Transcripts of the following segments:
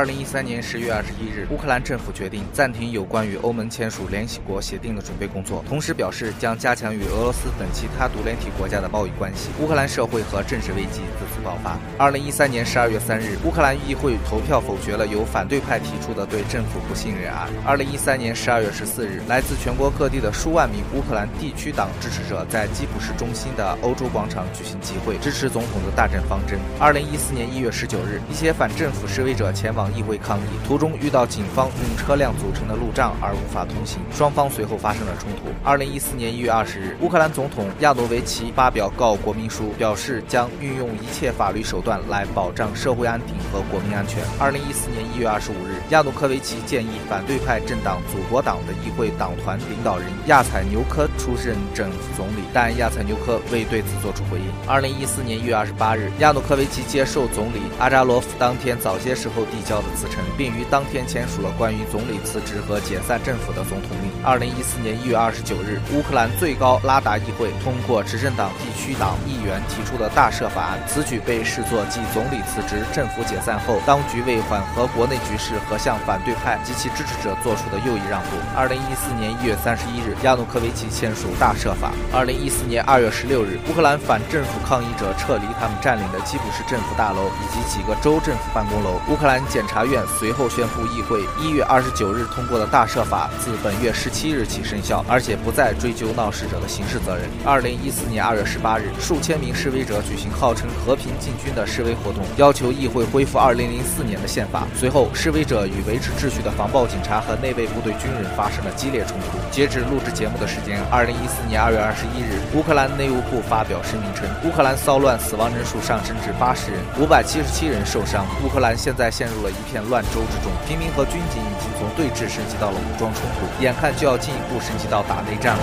二零一三年十月二十一日，乌克兰政府决定暂停有关于欧盟签署联席国协定的准备工作，同时表示将加强与俄罗斯等其他独联体国家的贸易关系。乌克兰社会和政治危机自此爆发。二零一三年十二月三日，乌克兰议会投票否决了由反对派提出的对政府不信任案。二零一三年十二月十四日，来自全国各地的数万名乌克兰地区党支持者在基辅市中心的欧洲广场举行集会，支持总统的大政方针。二零一四年一月十九日，一些反政府示威者前往议会抗议，途中遇到警方用车辆组成的路障而无法通行，双方随后发生了冲突。二零一四年一月二十日，乌克兰总统亚努维奇发表告国民书，表示将运用一切法律手段来保障社会安定和国民安全。二零一四年一月二十五日，亚努科维奇建议反对派政党祖国党的议会党团领导人亚采纽科出任政府总理，但亚采纽科未对此作出回应。二零一四年一月二十八日，亚努科维奇接受总理阿扎罗夫当天早些时候递交的辞并于当天签署了关于总理辞职和解散政府的总统令。二零一四年一月二十九日，乌克兰最高拉达议会通过执政党地区党议员提出的大赦法案，此举被视作继总理辞职、政府解散后，当局为缓和国内局势和向反对派及其支持者做出的又一让步。二零一四年一月三十一日，亚努科维奇签署大赦法。二零一四年二月十六日，乌克兰反政府抗议者撤离他们占领的基辅市政府大楼以及几个州政府办公楼。乌克兰检察院随后宣布，议会一月二十九日通过的大赦法自本月十七日起生效，而且不再追究闹事者的刑事责任。二零一四年二月十八日，数千名示威者举行号称和平进军的示威活动，要求议会恢复二零零四年的宪法。随后，示威者与维持秩序的防暴警察和内卫部队军人发生了激烈冲突。截止录制节目的时间，二零一四年二月二十一日，乌克兰内务部发表声明称，乌克兰骚乱死亡人数上升至八十人，五百七十七人受伤。乌克兰现在陷入了一片乱州之中，平民和军警已经从对峙升级到了武装冲突，眼看就要进一步升级到打内战了。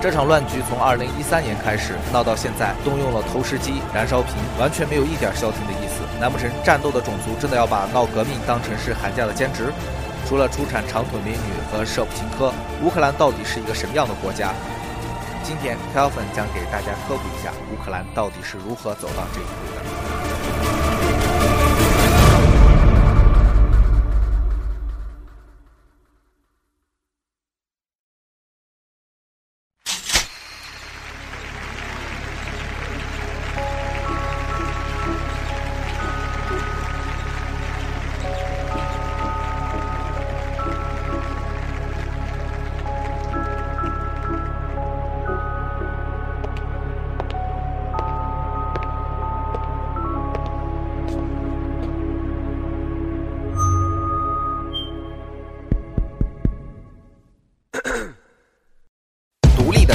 这场乱局从二零一三年开始闹到现在，动用了投石机、燃烧瓶，完全没有一点消停的意思。难不成战斗的种族真的要把闹革命当成是寒假的兼职？除了出产长腿美女和舍普琴科，乌克兰到底是一个什么样的国家？今天 Kelvin 将给大家科普一下乌克兰到底是如何走到这一步的。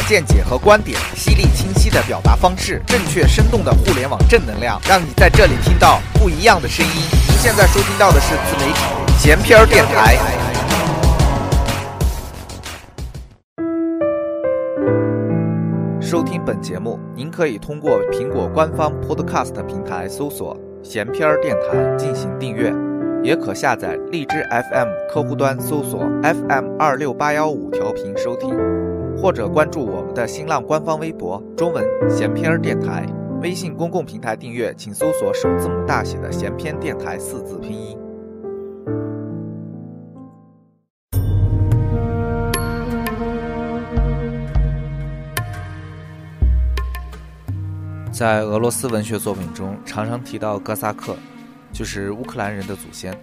见解和观点，犀利清晰的表达方式，正确生动的互联网正能量，让你在这里听到不一样的声音。您现在收听到的是自媒体闲篇儿电台。收听本节目，您可以通过苹果官方 Podcast 平台搜索“闲篇儿电台”进行订阅，也可下载荔枝 FM 客户端搜索 FM 二六八幺五调频收听。或者关注我们的新浪官方微博“中文闲篇儿电台”，微信公共平台订阅，请搜索首字母大写的“闲篇电台”四字拼音。在俄罗斯文学作品中，常常提到哥萨克，就是乌克兰人的祖先。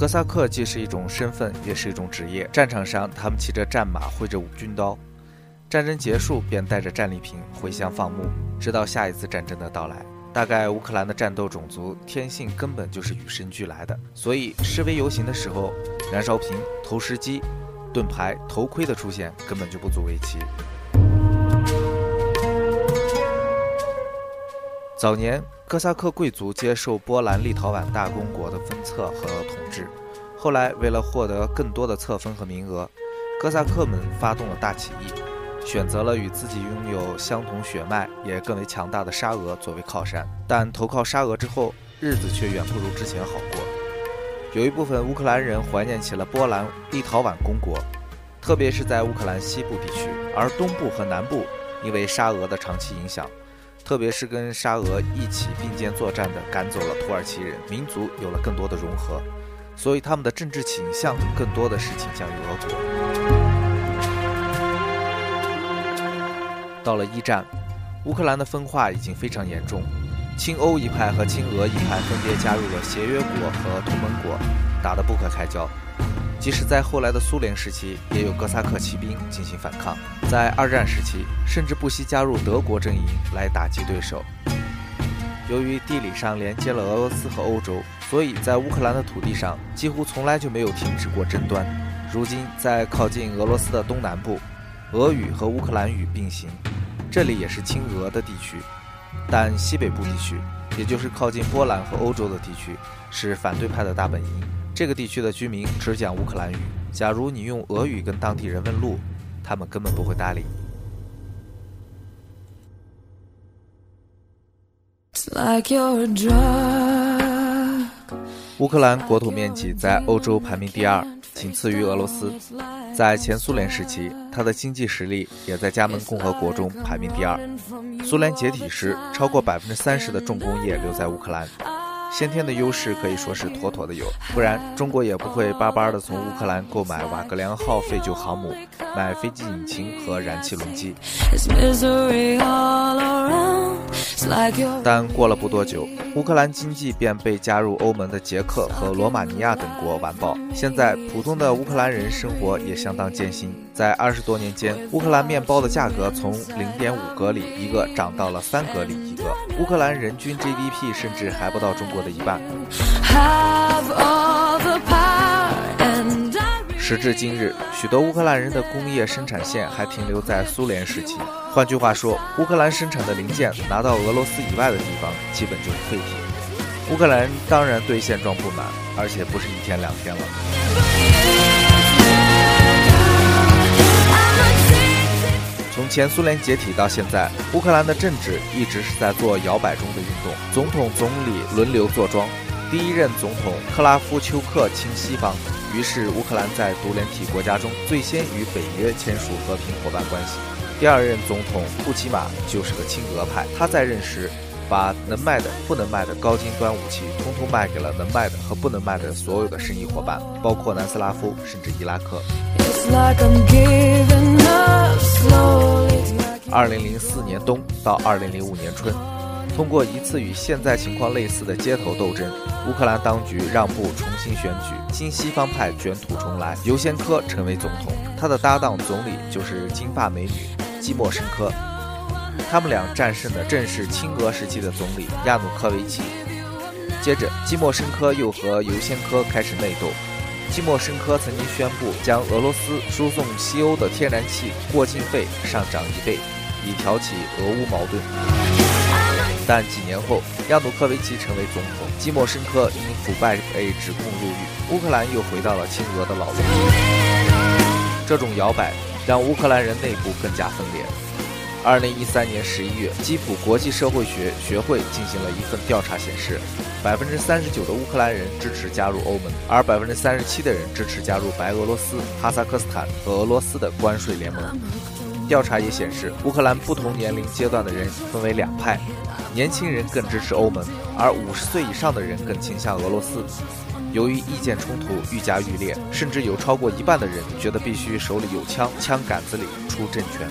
哥萨克既是一种身份，也是一种职业。战场上，他们骑着战马，挥着军刀；战争结束，便带着战利品回乡放牧，直到下一次战争的到来。大概乌克兰的战斗种族天性根本就是与生俱来的，所以示威游行的时候，燃烧瓶、投石机、盾牌、头盔的出现根本就不足为奇。早年，哥萨克贵族接受波兰立陶宛大公国的分册和统治。后来，为了获得更多的册封和名额，哥萨克们发动了大起义，选择了与自己拥有相同血脉也更为强大的沙俄作为靠山。但投靠沙俄之后，日子却远不如之前好过。有一部分乌克兰人怀念起了波兰立陶宛公国，特别是在乌克兰西部地区，而东部和南部因为沙俄的长期影响。特别是跟沙俄一起并肩作战的赶走了土耳其人，民族有了更多的融合，所以他们的政治倾向更多的是倾向于俄国。到了一战，乌克兰的分化已经非常严重，亲欧一派和亲俄一派分别加入了协约国和同盟国，打得不可开交。即使在后来的苏联时期，也有哥萨克骑兵进行反抗。在二战时期，甚至不惜加入德国阵营来打击对手。由于地理上连接了俄罗斯和欧洲，所以在乌克兰的土地上几乎从来就没有停止过争端。如今，在靠近俄罗斯的东南部，俄语和乌克兰语并行，这里也是亲俄的地区。但西北部地区，也就是靠近波兰和欧洲的地区，是反对派的大本营。这个地区的居民只讲乌克兰语。假如你用俄语跟当地人问路，他们根本不会搭理。乌克兰国土面积在欧洲排名第二，仅次于俄罗斯。在前苏联时期，它的经济实力也在加盟共和国中排名第二。苏联解体时，超过百分之三十的重工业留在乌克兰。先天的优势可以说是妥妥的有，不然中国也不会巴巴的从乌克兰购买瓦格良号废旧航母，买飞机引擎和燃气轮机。但过了不多久，乌克兰经济便被加入欧盟的捷克和罗马尼亚等国完爆。现在普通的乌克兰人生活也相当艰辛。在二十多年间，乌克兰面包的价格从零点五格里一个涨到了三格里一个。乌克兰人均 GDP 甚至还不到中国的一半。时至今日，许多乌克兰人的工业生产线还停留在苏联时期。换句话说，乌克兰生产的零件拿到俄罗斯以外的地方，基本就是废铁。乌克兰当然对现状不满，而且不是一天两天了。从前苏联解体到现在，乌克兰的政治一直是在做摇摆中的运动，总统、总理轮流坐庄。第一任总统克拉夫丘克亲西方，于是乌克兰在独联体国家中最先与北约签署和平伙伴关系。第二任总统库奇马就是个亲俄派，他在任时把能卖的、不能卖的高精端武器通通卖给了能卖的和不能卖的所有的生意伙伴，包括南斯拉夫甚至伊拉克。二零零四年冬到二零零五年春。通过一次与现在情况类似的街头斗争，乌克兰当局让步，重新选举亲西方派卷土重来，尤先科成为总统，他的搭档总理就是金发美女基莫申科。他们俩战胜的正是亲俄时期的总理亚努科维奇。接着，基莫申科又和尤先科开始内斗。基莫申科曾经宣布将俄罗斯输送西欧的天然气过境费上涨一倍，以挑起俄乌矛盾。但几年后，亚努科维奇成为总统，基莫申科因腐败被指控入狱，乌克兰又回到了亲俄的老路。这种摇摆让乌克兰人内部更加分裂。二零一三年十一月，基辅国际社会学学会进行了一份调查，显示，百分之三十九的乌克兰人支持加入欧盟，而百分之三十七的人支持加入白俄罗斯、哈萨克斯坦和俄罗斯的关税联盟。调查也显示，乌克兰不同年龄阶段的人分为两派。年轻人更支持欧盟，而五十岁以上的人更倾向俄罗斯。由于意见冲突愈加愈烈，甚至有超过一半的人觉得必须手里有枪，枪杆子里出政权。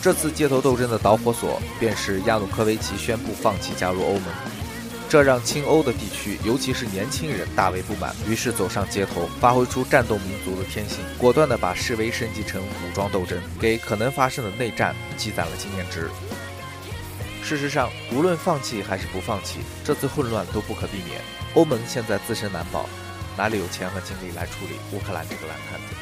这次街头斗争的导火索便是亚努科维奇宣布放弃加入欧盟，这让亲欧的地区，尤其是年轻人大为不满，于是走上街头，发挥出战斗民族的天性，果断地把示威升级成武装斗争，给可能发生的内战积攒了经验值。事实上，无论放弃还是不放弃，这次混乱都不可避免。欧盟现在自身难保，哪里有钱和精力来处理乌克兰这个烂摊子？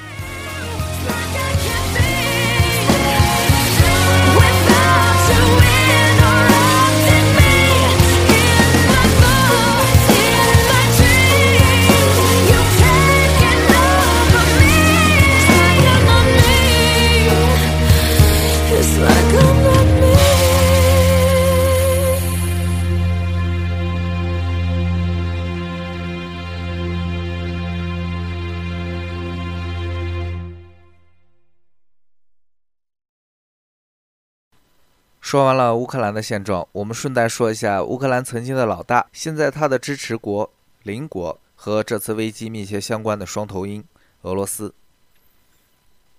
说完了乌克兰的现状，我们顺带说一下乌克兰曾经的老大，现在他的支持国邻国和这次危机密切相关的双头鹰俄罗斯。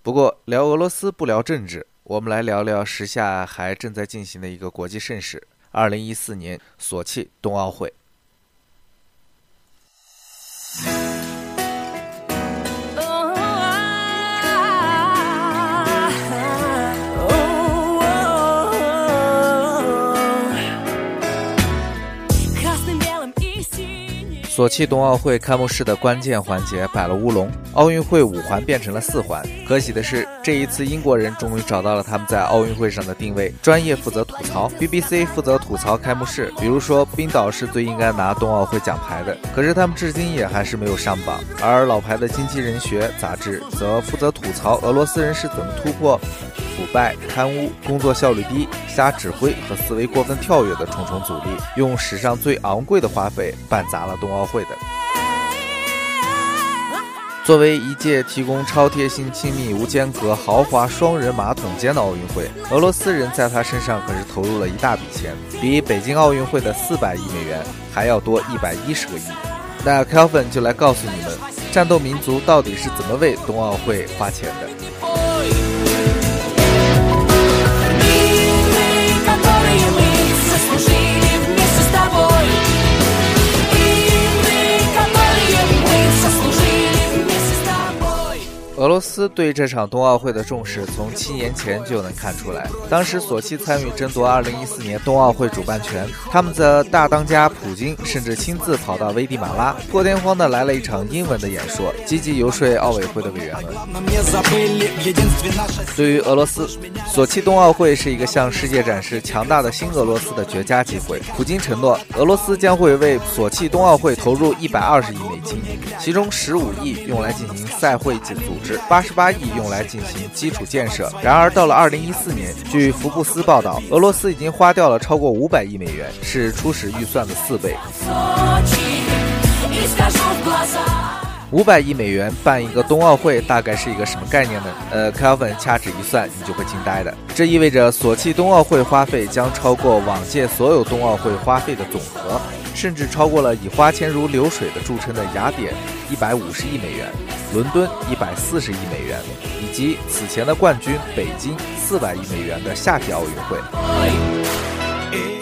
不过聊俄罗斯不聊政治，我们来聊聊时下还正在进行的一个国际盛事——二零一四年索契冬奥会。索契冬奥会开幕式的关键环节摆了乌龙，奥运会五环变成了四环。可喜的是，这一次英国人终于找到了他们在奥运会上的定位，专业负责吐槽，BBC 负责吐槽开幕式，比如说冰岛是最应该拿冬奥会奖牌的，可是他们至今也还是没有上榜。而老牌的经济人学杂志则负责吐槽俄罗斯人是怎么突破。腐败、贪污、工作效率低、瞎指挥和思维过分跳跃的重重阻力，用史上最昂贵的花费办砸了冬奥会的。作为一届提供超贴心、亲密、无间隔、豪华双人马桶间的奥运会，俄罗斯人在他身上可是投入了一大笔钱，比北京奥运会的四百亿美元还要多一百一十个亿。那 Kelvin 就来告诉你们，战斗民族到底是怎么为冬奥会花钱的。斯对这场冬奥会的重视，从七年前就能看出来。当时索契参与争夺2014年冬奥会主办权，他们的大当家普京甚至亲自跑到危地马拉，破天荒的来了一场英文的演说，积极游说奥委会的委员们。对于俄罗斯，索契冬奥会是一个向世界展示强大的新俄罗斯的绝佳机会。普京承诺，俄罗斯将会为索契冬奥会投入120亿美金，其中15亿用来进行赛会及组织。八十八亿用来进行基础建设。然而，到了二零一四年，据福布斯报道，俄罗斯已经花掉了超过五百亿美元，是初始预算的四倍。五百亿美元办一个冬奥会，大概是一个什么概念呢？呃，Kevin 掐指一算，你就会惊呆的。这意味着索契冬奥会花费将超过往届所有冬奥会花费的总和。甚至超过了以花钱如流水的著称的雅典一百五十亿美元，伦敦一百四十亿美元，以及此前的冠军北京四百亿美元的夏季奥运会。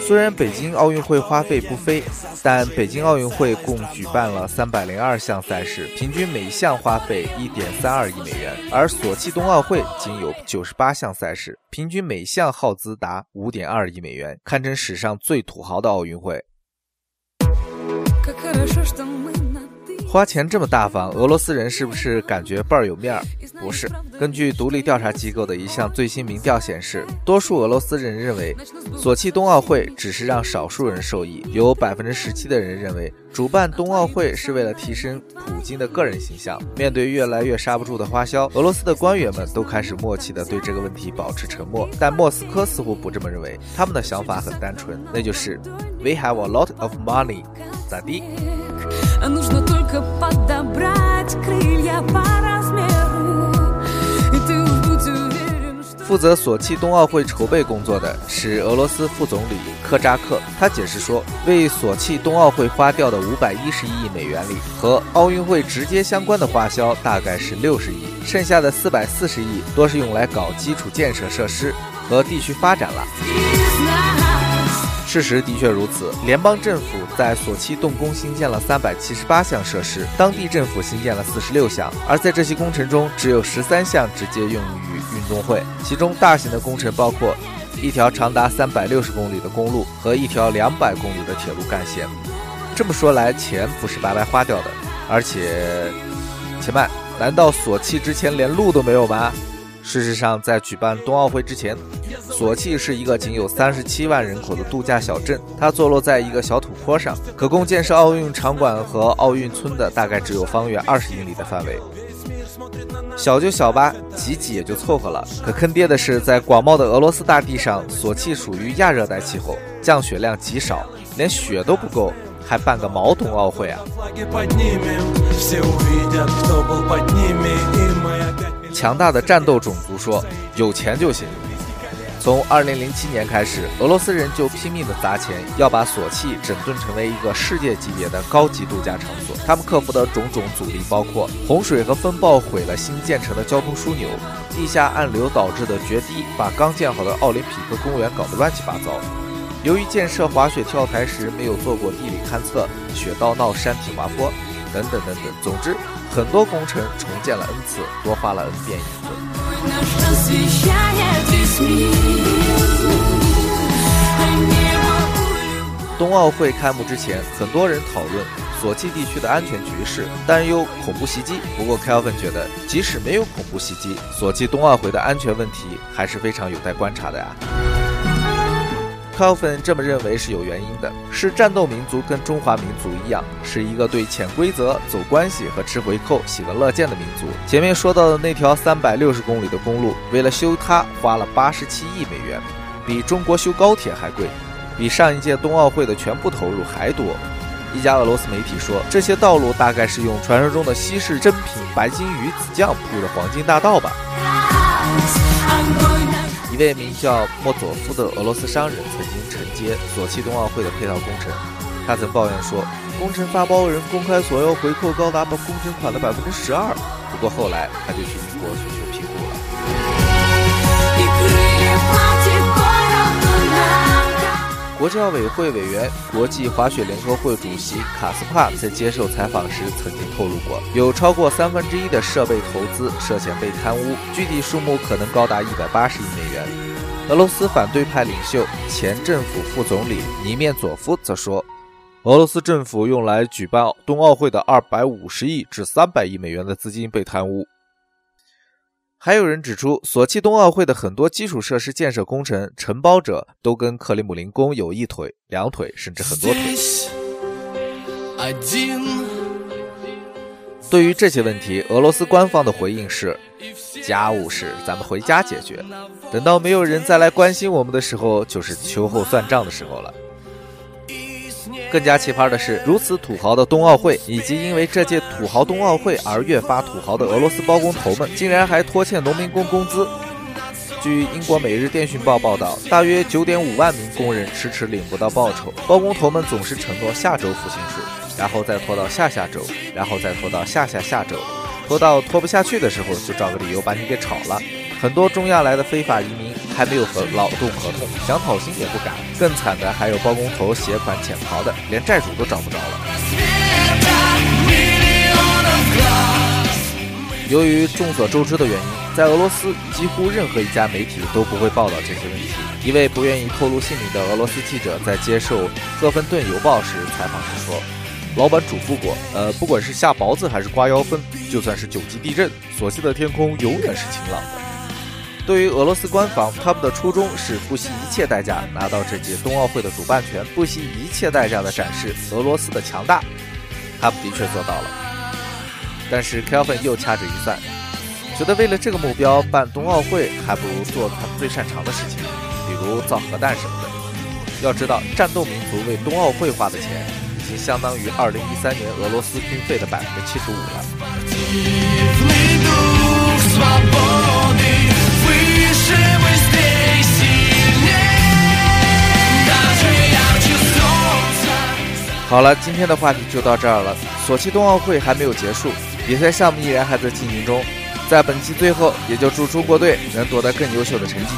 虽然北京奥运会花费不菲，但北京奥运会共举办了三百零二项赛事，平均每项花费一点三二亿美元，而索契冬奥会仅有九十八项赛事，平均每项耗资达五点二亿美元，堪称史上最土豪的奥运会。花钱这么大方，俄罗斯人是不是感觉倍儿有面儿？不是。根据独立调查机构的一项最新民调显示，多数俄罗斯人认为，索契冬奥会只是让少数人受益。有百分之十七的人认为，主办冬奥会是为了提升普京的个人形象。面对越来越刹不住的花销，俄罗斯的官员们都开始默契地对这个问题保持沉默。但莫斯科似乎不这么认为，他们的想法很单纯，那就是 We have a lot of money，咋地？负责索契冬奥会筹备工作的是俄罗斯副总理科扎克。他解释说，为索契冬奥会花掉的五百一十亿美元里，和奥运会直接相关的花销大概是六十亿，剩下的四百四十亿多是用来搞基础建设设施和地区发展了。事实的确如此，联邦政府在索契动工新建了三百七十八项设施，当地政府新建了四十六项，而在这些工程中，只有十三项直接用于运动会。其中大型的工程包括一条长达三百六十公里的公路和一条两百公里的铁路干线。这么说来，钱不是白白花掉的，而且，且慢，难道索契之前连路都没有吗？事实上，在举办冬奥会之前，索契是一个仅有三十七万人口的度假小镇，它坐落在一个小土坡上，可供建设奥运场馆和奥运村的大概只有方圆二十英里的范围。小就小吧，挤挤也就凑合了。可坑爹的是，在广袤的俄罗斯大地上，索契属于亚热带气候，降雪量极少，连雪都不够，还办个毛冬奥会啊！强大的战斗种族说：“有钱就行。”从2007年开始，俄罗斯人就拼命的砸钱，要把索契整顿成为一个世界级别的高级度假场所。他们克服的种种阻力包括洪水和风暴毁了新建成的交通枢纽，地下暗流导致的决堤把刚建好的奥林匹克公园搞得乱七八糟。由于建设滑雪跳台时没有做过地理勘测，雪道闹山体滑坡，等等等等。总之，很多工程重建了 n 次，多花了 n 遍银子。冬奥会开幕之前，很多人讨论索契地区的安全局势，担忧恐怖袭击。不过，Kelvin 觉得，即使没有恐怖袭击，索契冬奥会的安全问题还是非常有待观察的呀。高粉这么认为是有原因的，是战斗民族跟中华民族一样，是一个对潜规则、走关系和吃回扣喜闻乐见的民族。前面说到的那条三百六十公里的公路，为了修它花了八十七亿美元，比中国修高铁还贵，比上一届冬奥会的全部投入还多。一家俄罗斯媒体说，这些道路大概是用传说中的稀世珍品白金鱼子酱铺的黄金大道吧。一位名叫莫佐夫的俄罗斯商人曾经承接索契冬奥会的配套工程，他曾抱怨说，工程发包人公开索要回扣高达工程款的百分之十二。不过后来他就去英国寻求国际奥委会委员、国际滑雪联合会主席卡斯帕在接受采访时曾经透露过，有超过三分之一的设备投资涉嫌被贪污，具体数目可能高达一百八十亿美元。俄罗斯反对派领袖、前政府副总理尼面佐夫则说，俄罗斯政府用来举办冬奥会的二百五十亿至三百亿美元的资金被贪污。还有人指出，索契冬奥会的很多基础设施建设工程承包者都跟克里姆林宫有一腿、两腿，甚至很多腿。对于这些问题，俄罗斯官方的回应是：家务事咱们回家解决，等到没有人再来关心我们的时候，就是秋后算账的时候了。更加奇葩的是，如此土豪的冬奥会，以及因为这届土豪冬奥会而越发土豪的俄罗斯包工头们，竟然还拖欠农民工工资。据英国《每日电讯报》报道，大约九点五万名工人迟迟领不到报酬，包工头们总是承诺下周付薪水，然后再拖到下下周，然后再拖到下下下周，拖到拖不下去的时候，就找个理由把你给炒了。很多中亚来的非法移民还没有和劳动合同，想讨薪也不敢。更惨的还有包工头携款潜逃的，连债主都找不着了。由于众所周知的原因，在俄罗斯几乎任何一家媒体都不会报道这些问题。一位不愿意透露姓名的俄罗斯记者在接受《赫芬顿邮报》时采访时说：“老板嘱咐过，呃，不管是下雹子还是刮妖风，就算是九级地震，索契的天空永远是晴朗的。”对于俄罗斯官方，他们的初衷是不惜一切代价拿到这届冬奥会的主办权，不惜一切代价的展示俄罗斯的强大。他们的确做到了，但是 Kelvin 又掐指一算，觉得为了这个目标办冬奥会，还不如做他们最擅长的事情，比如造核弹什么的。要知道，战斗民族为冬奥会花的钱，已经相当于2013年俄罗斯军费的百分之七十五了。好了，今天的话题就到这儿了。索契冬奥会还没有结束，比赛项目依然还在进行中。在本期最后，也就祝中国队能夺得更优秀的成绩，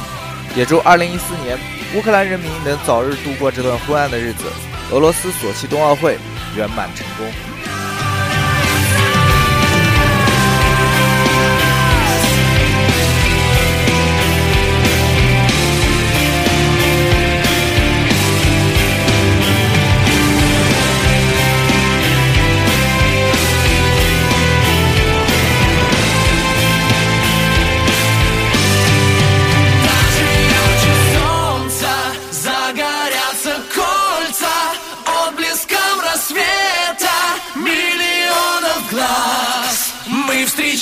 也祝2014年乌克兰人民能早日度过这段昏暗的日子，俄罗斯索契冬奥会圆满成功。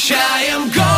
I am gone.